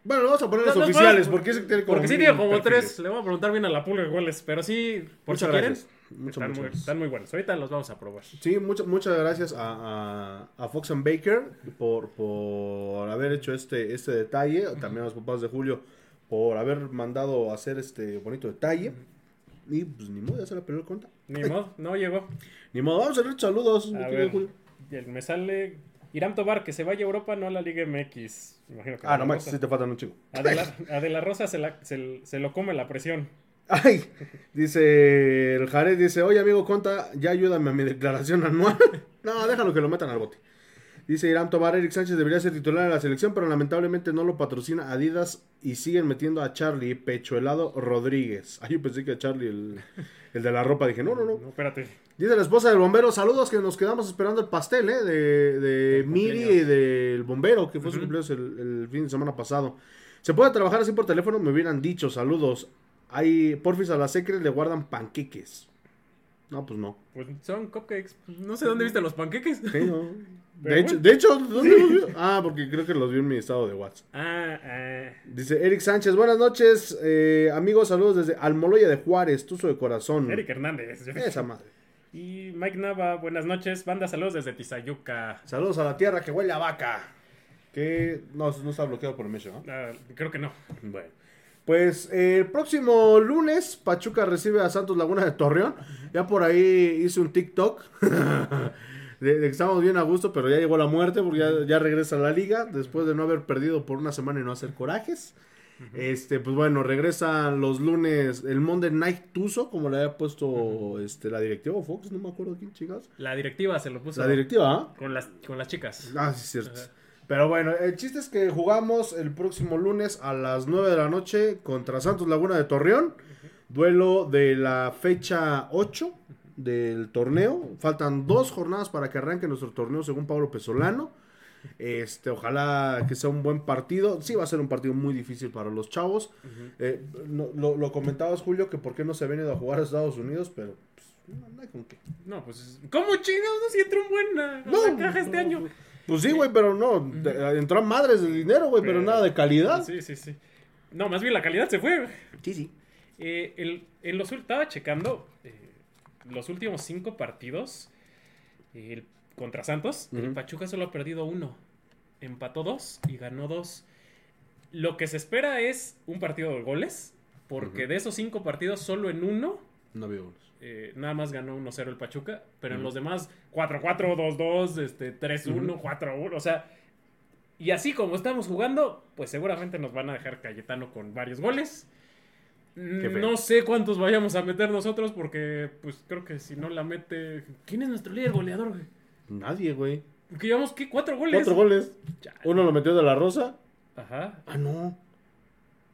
Bueno, vamos a poner los No, no, oficiales, porque ese tiene como Porque sí tiene como perfiles. tres, le voy a preguntar bien a la pulga cuáles, pero sí, por Muchas si quieren. Muchas, están, muy, están muy buenos. Ahorita los vamos a probar. Sí, muchas muchas gracias a, a, a Fox and Baker por, por haber hecho este, este detalle. También a los papás de Julio por haber mandado hacer este bonito detalle. Y pues ni modo, ya se la peleó el conta. Ni modo, no llegó. Ni modo, vamos a hacer saludos. A ver, Julio. y el- me sale Irán Tobar, que se vaya a Europa, no a la Liga MX. Imagino que Ah, no manches, sí te faltan un chico. A de la, a De la Rosa se, la- se- se lo come la presión. Ay, dice el Jared, dice, oye amigo Conta, ya ayúdame a mi declaración anual. no, déjalo que lo metan al bote. Dice Irán Tobar, Eric Sánchez debería ser titular de la selección, pero lamentablemente no lo patrocina Adidas y siguen metiendo a Charlie Pechuelado Rodríguez. Ay, yo pensé que a Charlie, el, el de la ropa, dije, no, no, no. No, espérate. Dice la esposa del bombero, saludos que nos quedamos esperando el pastel, ¿eh? De, de Miri y del bombero, que fue su Ujú. cumpleaños el, el fin de semana pasado. ¿Se puede trabajar así por teléfono? Me hubieran dicho, saludos. Hay, porfis a la secret le guardan panqueques. No, pues no. Pues son cupcakes. Pues No sé dónde viste los panqueques. Sí, no. Pero De hecho, de hecho, ¿dónde los vio? Ah, porque creo que los vio en mi estado de WhatsApp. Ah, ah. Dice Eric Sánchez, buenas noches, eh, amigos, saludos desde Almoloya de Juárez, Tuzo de Corazón. Eric Hernández. Esa madre. Y Mike Nava, buenas noches. Banda, saludos desde Tizayuca. Saludos a la tierra que huele a vaca. Que no, no está bloqueado por el Mesho, ¿no? Ah, creo que no. Bueno. Pues eh, el próximo lunes Pachuca recibe a Santos Laguna de Torreón. Ya por ahí hice un TikTok de, que estamos bien a gusto, pero ya llegó la muerte porque ya, ya regresa a la liga después de no haber perdido por una semana y no hacer corajes. Este, pues bueno, regresan los lunes el Monday Night Tuzo, como le había puesto este, la directiva o Fox, no me acuerdo quién chingados. La directiva se lo puso La directiva, ¿ah? con las, con las chicas. Ah, sí, cierto. Ajá. Pero bueno, el chiste es que jugamos el próximo lunes a las 9 de la noche contra Santos Laguna de Torreón. Duelo de la fecha 8 del torneo. Faltan dos jornadas para que arranque nuestro torneo según Pablo Pesolano. Este, ojalá que sea un buen partido. Sí, va a ser un partido muy difícil para los chavos. Eh, no- lo, lo comentabas, Julio, que por qué no se ha venido a jugar a Estados Unidos, pero pues, no, no hay con qué. No, pues, ¿cómo chingados no si entra un buen a, a No, la caja este año? Pues sí, güey, pero no. de- Entró a madres de dinero, güey, pero Pero- nada de calidad. Sí, sí, sí. No, más bien la calidad se fue. Sí, sí. Eh, el- en los, estaba checando los últimos cinco partidos el- contra Santos. El Ujú. Pachuca solo ha perdido uno. Empató dos y ganó dos. Lo que se espera es un partido de goles. Porque Ujú. de esos cinco partidos, solo en uno No había unos. eh, nada más ganó 1-0 el Pachuca, pero en Ujú. los demás 4-4, 2-2, este, 3-1, Ujú. 4-1, o sea, y así como estamos jugando, pues seguramente nos van a dejar Cayetano con varios goles. No sé cuántos vayamos a meter nosotros porque pues creo que si no la mete... ¿Quién es nuestro líder goleador, güey? Nadie, güey. Porque llevamos, ¿qué? ¿Cuatro goles? Cuatro goles. Chale. Uno lo metió de la Rosa. Ajá. Ah, no.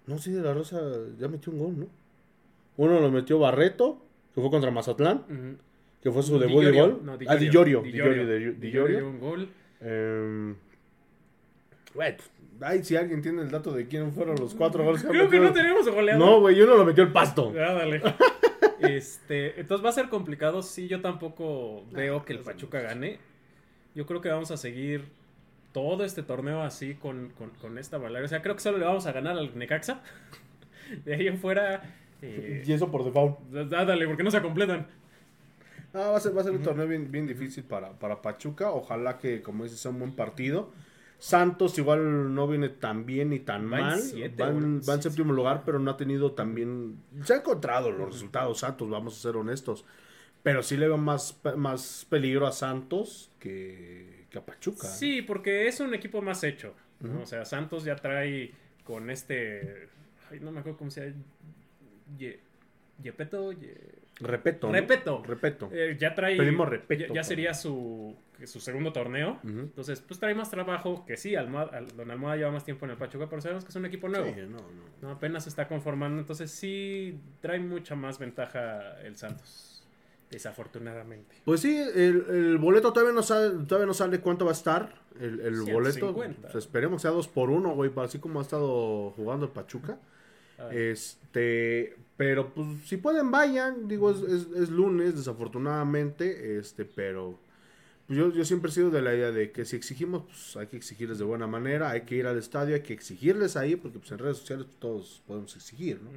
No, sí, de la Rosa ya metió un gol, ¿no? Uno lo metió Barreto, que fue contra Mazatlán, que fue su debut de gol. no, ah, Dillorio. Dillorio. Dillorio, Dillorio, Dillorio Dillorio. un gol. Güey, pues, ay, si alguien tiene el dato de quién fueron los cuatro goles Creo que no tenemos goleador. No, güey, uno lo metió el pasto. Ah, dale. Este, entonces va a ser complicado. Sí, yo tampoco veo que el Pachuca gane. Yo creo que vamos a seguir todo este torneo así con, con, con esta Valeria. O sea, creo que solo le vamos a ganar al Necaxa. De ahí en fuera. eh, Y eso por default. ah, dale, porque no se completan. Ah, va a ser, va a ser un torneo bien, bien difícil para, para Pachuca. Ojalá que, como dices, sea un buen partido. Santos igual no viene tan bien ni tan mal. siete, va, en, güey. va en Sí, séptimo lugar, pero no ha tenido tan bien... Se han encontrado los resultados Santos, vamos a ser honestos. Pero sí le veo más, más peligro a Santos que, que a Pachuca. Sí, porque es un equipo más hecho. O sea, Santos ya trae con este. Ay, no me acuerdo cómo se llama. Ye- Yepeto. Ye- Repeto. ¿no? Repeto. Repeto. Eh, ya trae. Respeto, Ya, sería su, su segundo torneo. Entonces, pues trae más trabajo. Que sí, Almohada, Al- Don Almohada lleva más tiempo en el Pachuca, pero sabemos que es un equipo nuevo. Sí, no, no. No, apenas se está conformando. Entonces, sí trae mucha más ventaja el Santos. Desafortunadamente. Pues sí, el, el boleto todavía no sale, todavía no sale cuánto va a estar. El, el 150. boleto. Pues esperemos sea dos por uno, güey, así como ha estado jugando el Pachuca. Este, pero pues si pueden vayan, digo, es, es- es lunes, desafortunadamente, este, pero pues, yo, yo siempre he sido de la idea de que si exigimos, pues hay que exigirles de buena manera, hay que ir al estadio, hay que exigirles ahí, porque pues en redes sociales todos podemos exigir, ¿no?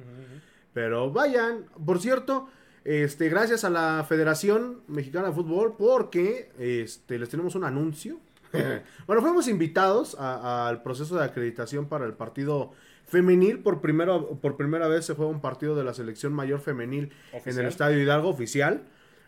Pero vayan, por cierto, este, gracias a la Federación Mexicana de Fútbol, porque este, les tenemos un anuncio. bueno, fuimos invitados al proceso de acreditación para el partido femenil. Por, primero, por primera vez se fue un partido de la selección mayor femenil en el Estadio Hidalgo oficial.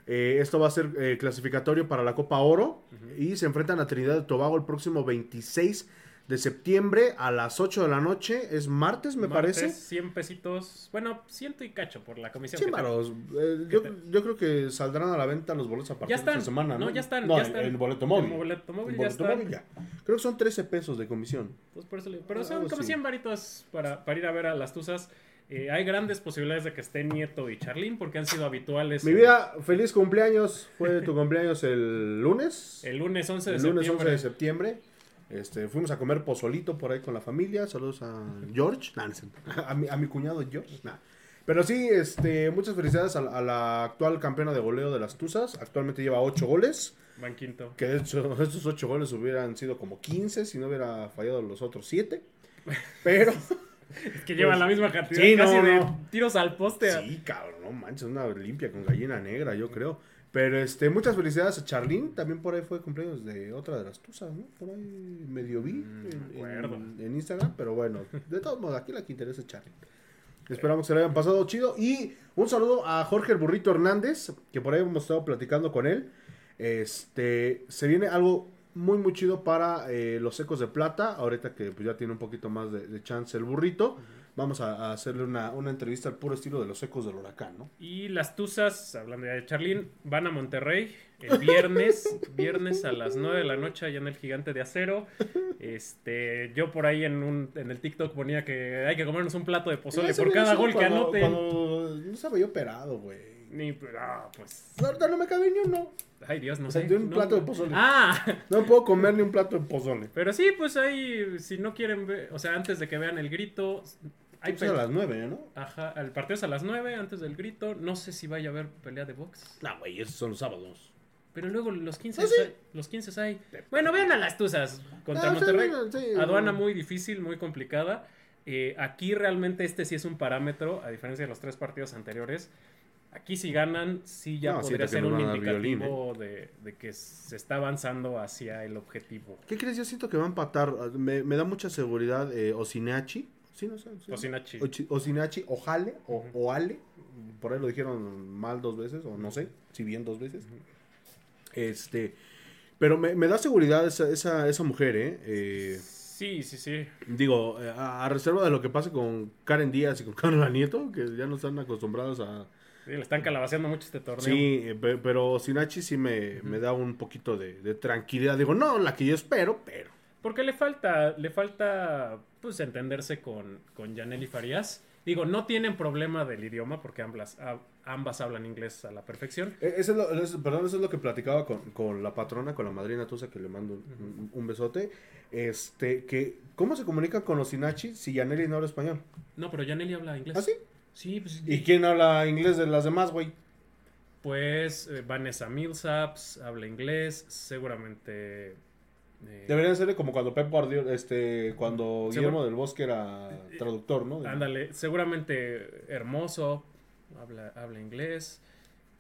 Eh, esto va a ser eh, clasificatorio para la Copa Oro y se enfrentan a Trinidad y Tobago el próximo 26 de septiembre a las 8 de la noche. Es martes, me Martes, parece. 100 pesitos. Bueno, ciento y cacho por la comisión. Sí, que varos. Eh, yo, yo creo que saldrán a la venta los boletos a partir Ya están. de esta semana, ¿no? No, ya están, No, ya el- están. El, boleto móvil. El boleto móvil El ya boleto está. móvil ya. Creo que son 13 pesos de comisión. Pues por eso le- Pero Ah, son algo como así. 100 varitos para, para ir a ver a las Tuzas. Eh, hay grandes posibilidades de que esté Nieto y Charlín porque han sido habituales. Mi vida, feliz cumpleaños. Fue tu cumpleaños el lunes. El lunes 11 de El lunes septiembre. 11 de septiembre. Este, fuimos a comer pozolito por ahí con la familia. Saludos a George. A, mi, a mi cuñado George. Nah. Pero sí, este, muchas felicidades a, la- a la actual campeona de goleo de las Tuzas. Actualmente lleva 8 goles. Van quinto. Que de hecho, estos 8 goles hubieran sido como 15 si no hubiera fallado los otros 7. Pero. Es que llevan la misma cantidad Pues, sí, no, casi de tiros al poste. Sí, cabrón, no manches, una limpia con gallina negra, yo creo. Pero este, muchas felicidades a Charlene, también por ahí fue cumpleaños de otra de las tusas, ¿no? Por ahí medio vi Mm, en, Instagram, pero bueno, de todos modos, aquí la que interesa es Charlene. Esperamos que se le hayan pasado chido. Y un saludo a Jorge el Burrito Hernández, que por ahí hemos estado platicando con él. Este, se viene algo muy, muy chido para eh, los Ecos de Plata. Ahorita que pues, ya tiene un poquito más de, de chance el burrito. Vamos a, a hacerle una, una entrevista al puro estilo de los Ecos del Huracán, ¿no? Y las Tuzas, hablando ya de Charlín, van a Monterrey el viernes, viernes a las 9 de la noche allá en el Gigante de Acero. Este, yo por ahí en un en el TikTok ponía que hay que comernos un plato de pozole por cada gol que anoten. Cuando no estaba yo operado, güey. Ni, ah, pues, Ahorita no me cabe ni uno. ay Dios, no O sea, sé. un no- plato de pozole. Ah, No puedo comer ni un plato de pozole. pero sí, pues ahí, si no quieren ver, o sea, antes de que vean el grito, hay Pues a las nueve, ¿no? Ajá, el partido es a las 9 antes del grito. No sé si vaya a haber pelea de box. No, güey, esos son los sábados. Pero luego los 15 Ah, sí. hay, los 15 hay. Bueno, vean a las Tuzas contra Ah, Monterrey. sí. Aduana muy difícil, muy complicada. Eh, aquí realmente este sí es un parámetro, a diferencia de los tres partidos anteriores. Aquí si ganan, sí ya No, podría ser un indicativo de, de que se está avanzando hacia el objetivo. ¿Qué crees? Yo siento que va a empatar. Me, me da mucha seguridad eh, Osinachi. ¿Sí, no sé? sí. Osinachi. Osinachi, Ojale, o Oale. Por ahí lo dijeron mal dos veces, o no sé, si bien dos veces. Este. Pero me, me da seguridad esa, esa, esa mujer, ¿eh? Eh, Sí, sí, sí. Digo, eh, a, a reserva de lo que pase con Karen Díaz y con Carla Nieto, que ya no están acostumbrados a... Sí, le están calabaceando mucho este torneo. Sí, eh, pe- pero Sinachi sí me, me da un poquito de, de tranquilidad. Digo, no la que yo espero, pero... Porque le falta, le falta, pues, entenderse con, con Yaneli Farías. Digo, no tienen problema del idioma porque ambas, ambas hablan inglés a la perfección. Eh, Eso es lo, eso- perdón, eso es lo que platicaba con, con la patrona, con la madrina Tusa, que le mando un, un- un besote. Este, que, ¿cómo se comunica con los Sinachi si Yaneli no habla español? No, pero Yaneli habla inglés. ¿Ah, sí? Sí, pues, ¿Y quién habla inglés de las demás, güey? pues eh, Vanessa Millsaps habla inglés, seguramente... eh, Deberían ser como cuando Pep Guardiola, este, cuando Guillermo del Bosque era traductor, ¿no? Ándale, seguramente Hermoso habla, habla inglés.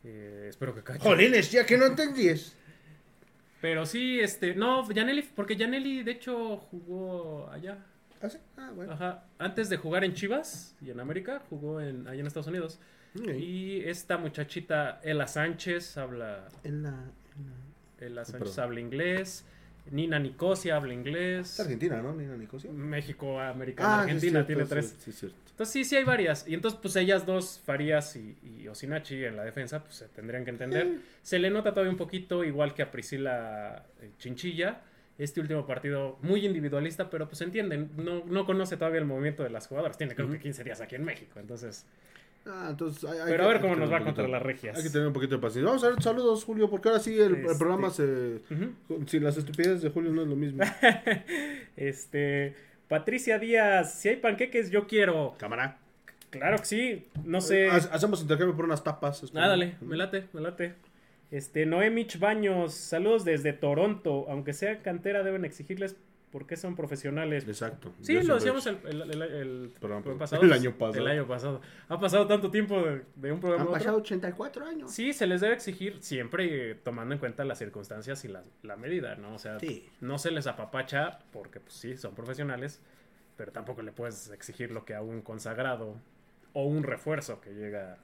eh, espero que cache. Jolines, ya que no entendíes. Pero sí, este, no, Yaneli, porque Yaneli de hecho jugó allá. ¿Ah, sí? Ah, bueno. Ajá, antes de jugar en Chivas y en América, jugó en, allá en Estados Unidos. Y esta muchachita, Ela Sánchez, habla, En la... Ela Sánchez Perdón. habla inglés. Nina Nicosia habla Es inglés. Argentina, ¿no? Nina Nicosia. México, Americana, Ah, sí, Argentina es tiene tres. Sí, sí, es cierto. Entonces sí, sí hay varias. Y entonces, pues ellas dos, Farías y, y Osinachi en la defensa, pues se tendrían que entender. Se le nota todavía un poquito, igual que a Priscila eh, Chinchilla. Este último partido muy individualista, pero pues entienden, no, no conoce todavía el movimiento de las jugadoras. Tiene creo que 15 días aquí en México, entonces... Ah, entonces hay- hay Pero a ver cómo nos va contra las regias. Hay que tener un poquito de paciencia. Vamos a ver, saludos, Julio, porque ahora sí el, el Este- programa se. Sin las estupideces de Julio no es lo mismo. Este... Patricia Díaz, si hay panqueques, yo quiero. Cámara. Claro que sí, no sé... Ha- Hacemos intercambio por unas tapas. Ah, dale, me late, me late. Este, Noemich Baños, saludos desde Toronto. Aunque sea cantera, deben exigirles porque son profesionales. Exacto. Sí, Yo lo decíamos el, el- el- el programa año pasado. El año pasado. Ha pasado tanto tiempo de, de un programa Han a otro. pasado 84 años. Sí, se les debe exigir siempre eh, tomando en cuenta las circunstancias y la, la medida, ¿no? O sea, Sí. no se les apapacha porque, pues sí, son profesionales, pero tampoco le puedes exigir lo que a un consagrado o un refuerzo que llega.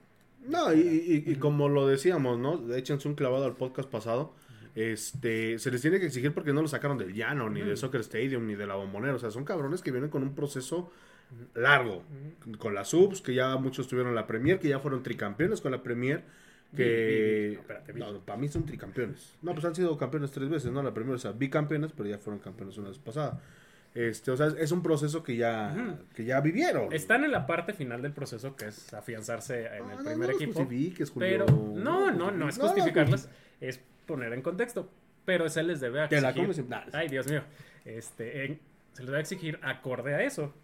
No, y, y- y como lo decíamos, ¿no? Échense un clavado al podcast pasado. Este, se les tiene que exigir porque no lo sacaron del llano, ni de Soccer Stadium, ni de la bombonera. O sea, son cabrones que vienen con un proceso largo. Con las subs, que ya muchos tuvieron la Premier, que ya fueron tricampeones con la Premier. Que. No, espérate. No, para mí son tricampeones. No, pues han sido campeones tres veces, ¿no? La Premier, o sea, bicampeones, pero ya fueron campeones una vez pasada. Este, o sea, es un proceso que ya, que ya vivieron. Están en la parte final del proceso que es afianzarse en Ah, el no, primer no los equipo. Julio. Pero no, no, no es justificarlas, es poner en contexto. Pero se les debe Te la exigir. en- nah, Ay, Dios mío. Este, en- se les debe exigir acorde a eso.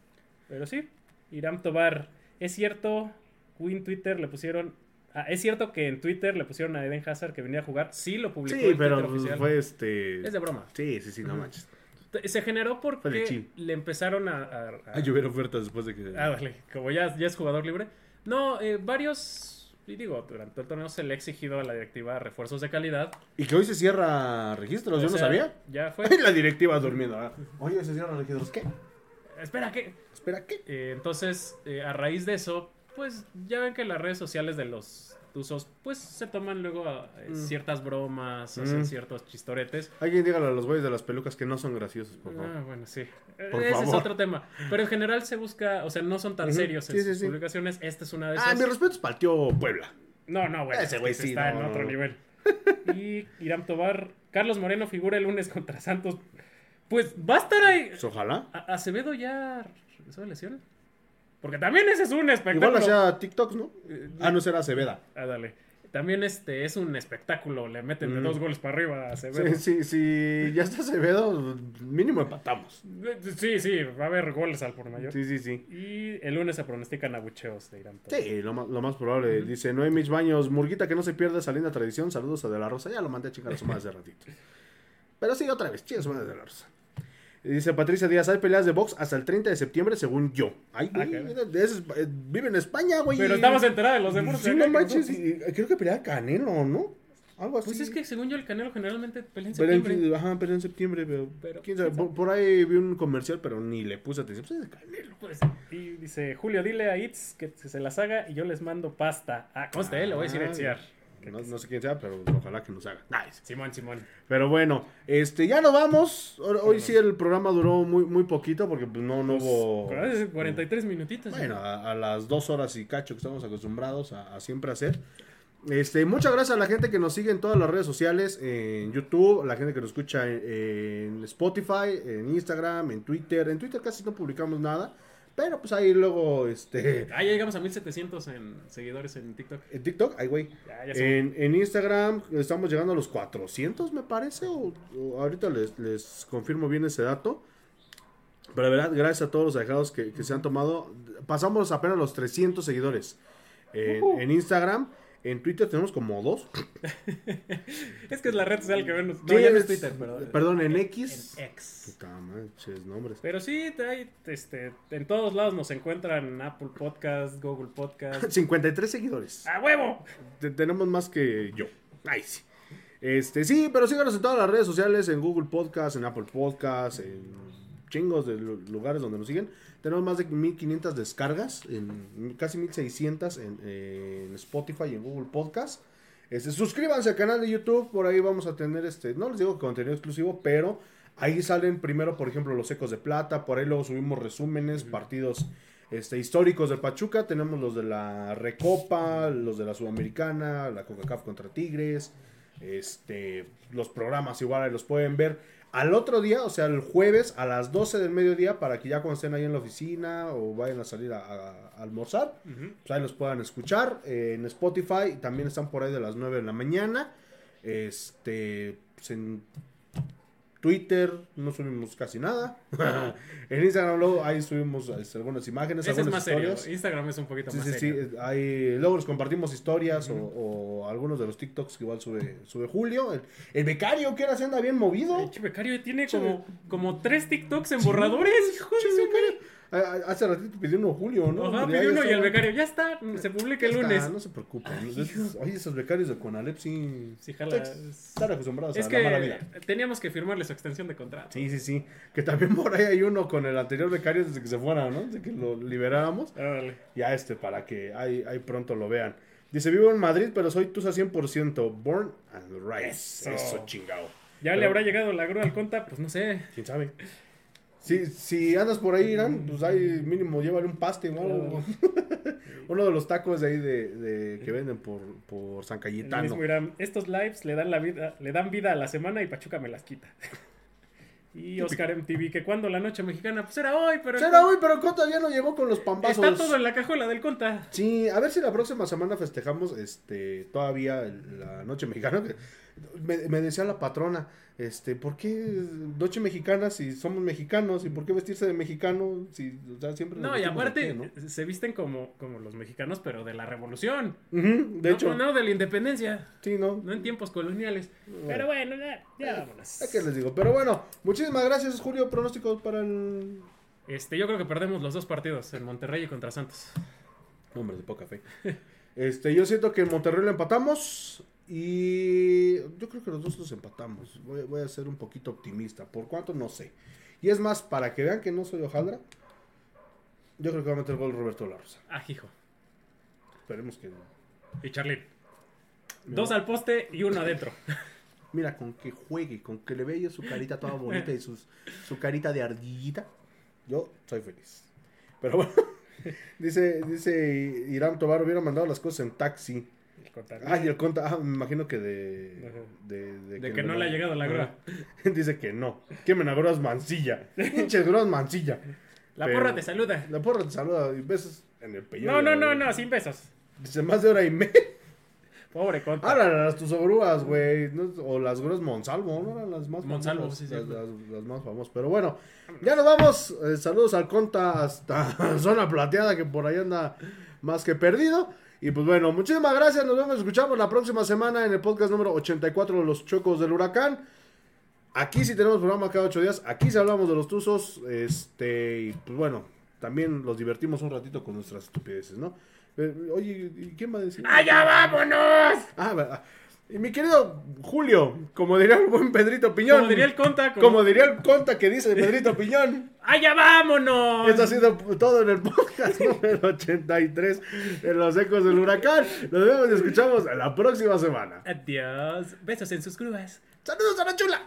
Pero sí, Iram Tobar. Es cierto, Win Twitter le pusieron. ah, es cierto que en Twitter le pusieron a Eden Hazard que venía a jugar. Sí, lo publicó Sí, pero Twitter oficial. fue este. Es de broma. Sí, sí, sí, no manches. Se generó porque le empezaron a. a- a- A llover ofertas después de que. Ah, dale, como ya, ya es jugador libre. No, eh, varios, y digo, durante el torneo se le ha exigido a la directiva refuerzos de calidad. Y que hoy se cierra registros, O yo no sabía. Ya fue. la directiva durmiendo. Oye, se cierra registros. ¿Qué? Espera, ¿qué? Espera, ¿qué? Eh, entonces, eh, a raíz de eso, pues ya ven que las redes sociales de los usos, pues se toman luego eh, Mm. ciertas bromas, Mm. hacen ciertos chistoretes. Alguien dígale a los güeyes de las pelucas que no son graciosos, por favor. Ah, bueno, sí. Por Ese es otro tema. Pero en general se busca, o sea, no son tan serios en Sí, sus sí. publicaciones. Esta es una de Ah, esas. mi respeto es para el tío Puebla. No, no, bueno. Ese es güey sí, está no, en otro no. nivel. Y Irán Tobar, Carlos Moreno figura el lunes contra Santos. Pues va a estar ahí. Pues, ojalá. A- Acevedo ya de lesión. Porque también ese es un espectáculo. Igual hacía TikToks, ¿no? Ah, no será Aceveda. Ah, dale. También este es un espectáculo. Le meten de Mm. dos goles para arriba a Acevedo. Sí, sí, sí, ya está Acevedo, mínimo empatamos. Sí, sí, va a haber goles al por mayor. Sí, sí, sí. Y el lunes se pronostican abucheos de Irán. Sí, lo más, lo más probable. Dice Noemich Baños, Murguita que no se pierda esa linda tradición. Saludos a De La Rosa. Ya lo mandé a chingar a su madre hace ratito. Pero sí, otra vez, chinga su madre De La Rosa. Dice Patricia Díaz, hay peleas de box hasta el 30 de septiembre, según yo. Ay, güey, Ah, de esos- eh, vive en España, güey. Pero estamos enterados de los deportes. Sí, acá, no manches. y- creo que pelea Canelo, ¿no? Algo así. Pues es que según yo el Canelo generalmente pelea en Pero en, septiembre. ajá, pero en septiembre, pero, Pero, quién sabe. Por, por ahí vi un comercial, pero ni le puse atención. Pues es de Canelo. Pues, y dice Julio, dile a Itz que se las haga y yo les mando pasta. Ah, conste, eh, le voy a decir No, no sé quién sea, pero ojalá que nos haga. Nice. Simón, Simón. Pero bueno, este, ya nos vamos. Hoy, hoy sí el programa duró muy, muy poquito porque pues, no, no hubo... Pues, 43 minutitos. Bueno, a, a las dos horas y cacho que estamos acostumbrados a, a siempre hacer. Este, muchas gracias a la gente que nos sigue en todas las redes sociales, en YouTube, la gente que nos escucha en, en Spotify, en Instagram, en Twitter. En Twitter casi no publicamos nada, pero pues ahí luego, este, Ah, ya llegamos a 1700 en seguidores en TikTok. en TikTok, ay güey. Ya, ya somos- En, en Instagram estamos llegando a los 400, me parece. O, o ahorita les, les confirmo bien ese dato. Pero de verdad, gracias a todos los alejados que, que se han tomado. Pasamos apenas los 300 seguidores en Instagram. En Twitter tenemos como dos. Es que es la red social que ven. No, Sí, ya no es Twitter, perdón. Perdón, en X. En X. Puta madre, ches nombres. Pero sí, hay, este, en todos lados nos encuentran en Apple Podcast, Google Podcast. 53 seguidores. ¡A huevo! Te- tenemos más que yo. Ay, sí. Este, sí, pero síganos en todas las redes sociales, en Google Podcast, en Apple Podcast, en chingos de lu- lugares donde nos siguen. Tenemos más de 1500 descargas, en casi 1600 en, en Spotify y en Google Podcast. Este, suscríbanse al canal de YouTube, por ahí vamos a tener este, no les digo contenido exclusivo, pero Ahí salen primero, por ejemplo, los Ecos de Plata, por ahí luego subimos resúmenes, partidos este, históricos de Pachuca, tenemos los de la Recopa, los de la Sudamericana, la CONCACAF contra Tigres, este, los programas igual ahí los pueden ver. Al otro día, o sea, el jueves a las 12 del mediodía, para que ya cuando estén ahí en la oficina o vayan a salir a, a- a almorzar, pues ahí los puedan escuchar. Eh, en Spotify también están por ahí de las 9 de la mañana. Este, pues en Twitter no subimos casi nada. en Instagram luego ahí subimos este, algunas imágenes, Ese es algunas más serio. historias. Instagram es un poquito Sí, más sí, sí. serio. Ahí, luego les compartimos historias o, o algunos de los TikToks que igual sube, sube Julio. El, el becario que ahora se anda bien movido. El becario tiene como, como tres TikToks en borradores. Hijo de Che, su becario. A- a- Hace ratito pidió uno Julio, ¿no? Ajá, pidió uno y el becario ya está. Se publica el lunes. no se preocupen. Oye, esos becarios de Conalep sí. Sí, jala. Están acostumbrados Es a la mala vida. que teníamos que firmarle su extensión de contrato. Sí, sí, sí. Que también por ahí hay uno con el anterior becario desde que se fuera, ¿no? Desde que lo liberáramos. Órale. Ya este, para que ahí, ahí pronto lo vean. Dice, vivo en Madrid, pero soy Tusa 100%. Born and raised. Eso. Eso, chingado. Ya Pero- le habrá llegado la grúa al conta, pues no sé. ¿Quién sabe? Si, si andas por ahí, Irán, pues ahí mínimo llévale un paste o algo. Uno de los tacos de ahí de, de- que venden por, por San Cayetano. mismo Irán, estos lives le dan la vida, le dan vida a la semana y Pachuca me las quita. Y Oscar MTV, que cuando la noche mexicana, pues era hoy, pero Será hoy, pero Cota ya no llegó con los pambazos. está todo en la cajuela del conta. Sí, a ver si la próxima semana festejamos este todavía la noche mexicana. Me, me decía la patrona, este, ¿por qué noche mexicana si somos mexicanos? ¿Y por qué vestirse de mexicano si o sea, siempre No, y aparte qué, ¿no? se visten como, como los mexicanos, pero de la revolución. De no, hecho, no de la independencia, sí, no. no en tiempos coloniales. Pero bueno, ya, ya vámonos. ¿A qué les digo? Pero bueno, muchísimas gracias, Julio. Pronósticos para el. Este, yo creo que perdemos los dos partidos, en Monterrey y contra Santos. Hombre, de poca fe. Este, yo siento que en Monterrey lo empatamos. Y yo creo que los dos los empatamos. Voy, voy a ser un poquito optimista. ¿Por cuánto? No sé. Y es más, para que vean que no soy hojaldra, yo creo que va a meter gol Roberto Larza. Ah, hijo. Esperemos que no. Y Charlín. Dos al poste y uno adentro. Mira, con que juegue, con que le vea su carita toda bonita y sus, su carita de ardillita, yo soy feliz. Pero bueno, dice, dice Irán Tobar, hubiera mandado las cosas en taxi. Ah, y el conta, ah, me imagino que de. Ajá. De, De que no le ha llegado la grúa. Dice que no. Que me grúas mancilla. Pinches grúas mancilla. La Pero- porra te saluda. La porra te saluda y besos en el pellejo. No, no, no, no, sin besos. Dice más de hora y media. Pobre conta. Ah, las tus grúas, güey. ¿no? O las grúas Monsalvo, ¿no? Eran las más Monsalvo, famosas, sí, sí. Las, las- las más famosas. Pero bueno, ya nos vamos. Eh, saludos al Conta hasta Zona Plateada, que por ahí anda más que perdido. Y pues bueno, muchísimas gracias. Nos vemos, escuchamos la próxima semana en el podcast número 84 de los Chocos del Huracán. Aquí sí tenemos programa cada ocho días. Aquí sí hablamos de los tuzos. Este, y pues bueno, también los divertimos un ratito con nuestras estupideces, ¿no? Eh, oye, ¿y quién va a decir? ¡Allá vámonos! Ah, va- y mi querido Julio, como diría el buen Pedrito Piñón. Como diría el conta, como como... diría el conta que dice Pedrito Piñón. ¡Allá vámonos! Esto ha sido todo en el podcast número 83 de los ecos del huracán. Nos vemos y escuchamos la próxima semana. Adiós. Besos en sus grúas. ¡Saludos a la chula!